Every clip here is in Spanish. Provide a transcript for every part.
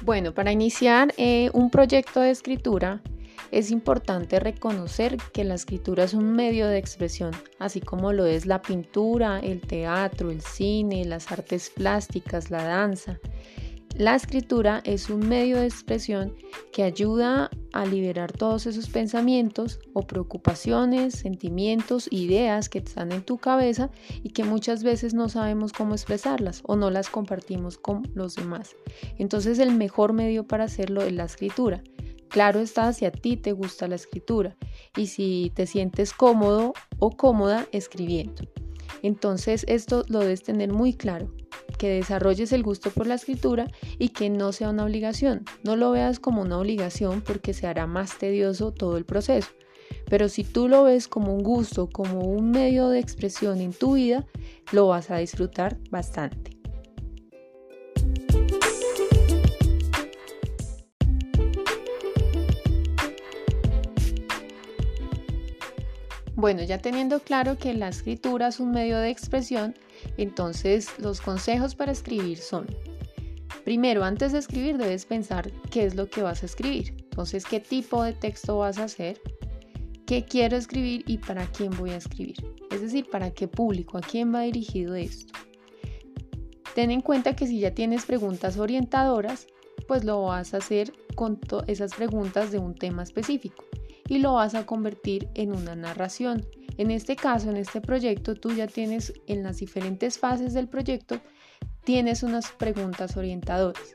Bueno, para iniciar eh, un proyecto de escritura es importante reconocer que la escritura es un medio de expresión, así como lo es la pintura, el teatro, el cine, las artes plásticas, la danza. La escritura es un medio de expresión que ayuda a liberar todos esos pensamientos o preocupaciones, sentimientos, ideas que están en tu cabeza y que muchas veces no sabemos cómo expresarlas o no las compartimos con los demás. Entonces el mejor medio para hacerlo es la escritura. Claro está si a ti te gusta la escritura y si te sientes cómodo o cómoda escribiendo. Entonces esto lo debes tener muy claro que desarrolles el gusto por la escritura y que no sea una obligación. No lo veas como una obligación porque se hará más tedioso todo el proceso. Pero si tú lo ves como un gusto, como un medio de expresión en tu vida, lo vas a disfrutar bastante. Bueno, ya teniendo claro que la escritura es un medio de expresión, entonces los consejos para escribir son, primero, antes de escribir debes pensar qué es lo que vas a escribir. Entonces, qué tipo de texto vas a hacer, qué quiero escribir y para quién voy a escribir. Es decir, para qué público, a quién va dirigido esto. Ten en cuenta que si ya tienes preguntas orientadoras, pues lo vas a hacer con esas preguntas de un tema específico y lo vas a convertir en una narración. En este caso, en este proyecto, tú ya tienes en las diferentes fases del proyecto, tienes unas preguntas orientadoras,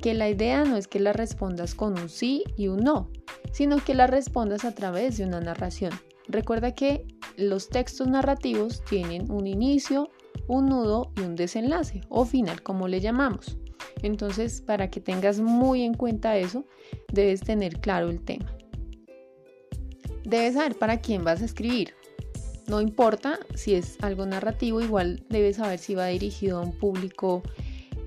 que la idea no es que las respondas con un sí y un no, sino que las respondas a través de una narración. Recuerda que los textos narrativos tienen un inicio, un nudo y un desenlace o final, como le llamamos. Entonces, para que tengas muy en cuenta eso, debes tener claro el tema. Debes saber para quién vas a escribir. No importa si es algo narrativo, igual debes saber si va dirigido a un público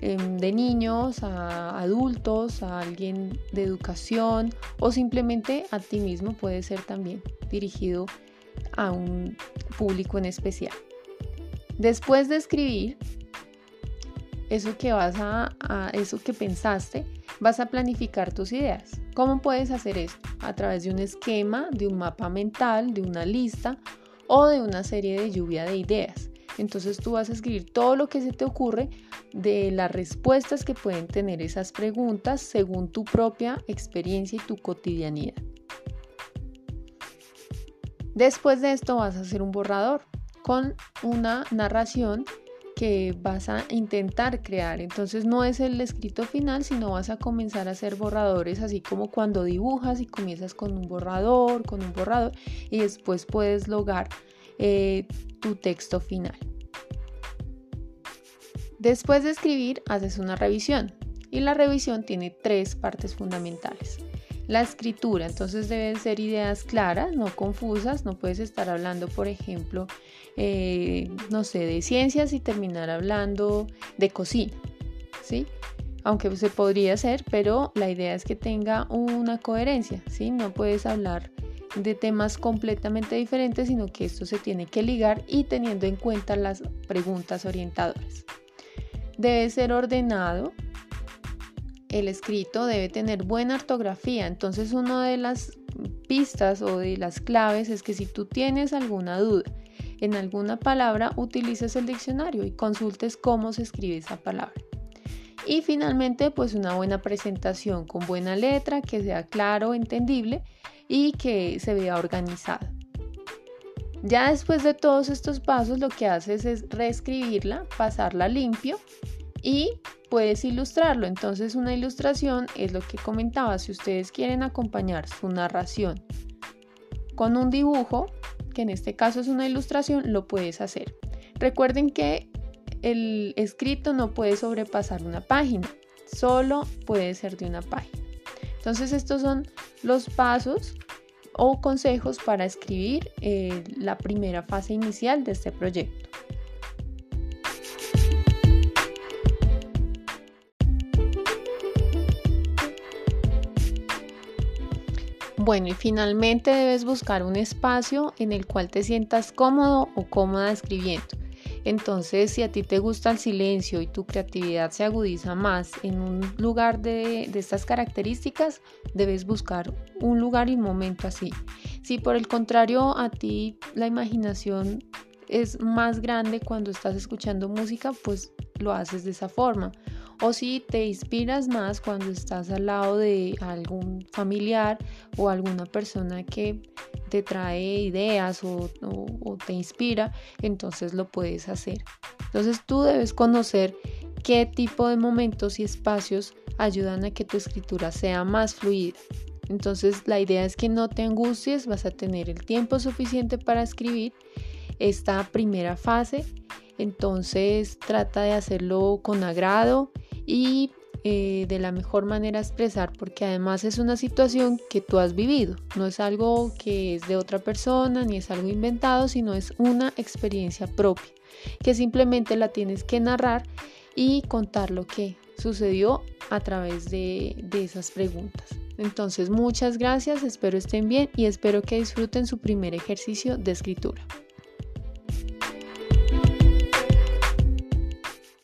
em, de niños, a adultos, a alguien de educación o simplemente a ti mismo puede ser también dirigido a un público en especial. Después de escribir, eso que vas a, a eso que pensaste, vas a planificar tus ideas. ¿Cómo puedes hacer esto? A través de un esquema, de un mapa mental, de una lista o de una serie de lluvia de ideas. Entonces tú vas a escribir todo lo que se te ocurre de las respuestas que pueden tener esas preguntas según tu propia experiencia y tu cotidianidad. Después de esto vas a hacer un borrador con una narración que vas a intentar crear. Entonces no es el escrito final, sino vas a comenzar a hacer borradores, así como cuando dibujas y comienzas con un borrador, con un borrador, y después puedes lograr eh, tu texto final. Después de escribir, haces una revisión. Y la revisión tiene tres partes fundamentales. La escritura, entonces deben ser ideas claras, no confusas, no puedes estar hablando, por ejemplo, eh, no sé, de ciencias y terminar hablando de cocina, ¿sí? Aunque se podría hacer, pero la idea es que tenga una coherencia, ¿sí? No puedes hablar de temas completamente diferentes, sino que esto se tiene que ligar y teniendo en cuenta las preguntas orientadoras. Debe ser ordenado, el escrito debe tener buena ortografía. Entonces una de las pistas o de las claves es que si tú tienes alguna duda en alguna palabra, utilices el diccionario y consultes cómo se escribe esa palabra. Y finalmente, pues una buena presentación con buena letra, que sea claro, entendible y que se vea organizada. Ya después de todos estos pasos, lo que haces es reescribirla, pasarla limpio y puedes ilustrarlo. Entonces una ilustración es lo que comentaba. Si ustedes quieren acompañar su narración con un dibujo, que en este caso es una ilustración, lo puedes hacer. Recuerden que el escrito no puede sobrepasar una página, solo puede ser de una página. Entonces estos son los pasos o consejos para escribir eh, la primera fase inicial de este proyecto. Bueno, y finalmente debes buscar un espacio en el cual te sientas cómodo o cómoda escribiendo. Entonces, si a ti te gusta el silencio y tu creatividad se agudiza más en un lugar de, estas características, debes buscar un lugar y momento así. Si por el contrario a ti la imaginación es más grande cuando estás escuchando música, pues lo haces de esa forma. O si te inspiras más cuando estás al lado de algún familiar o alguna persona que te trae ideas o, te inspira, entonces lo puedes hacer. Entonces tú debes conocer qué tipo de momentos y espacios ayudan a que tu escritura sea más fluida. Entonces la idea es que no te angusties, vas a tener el tiempo suficiente para escribir esta primera fase. Entonces trata de hacerlo con agrado y eh, de la mejor manera expresar porque además es una situación que tú has vivido, no es algo que es de otra persona ni es algo inventado, sino es una experiencia propia que simplemente la tienes que narrar y contar lo que sucedió a través de, de esas preguntas. Entonces muchas gracias, espero estén bien y espero que disfruten su primer ejercicio de escritura.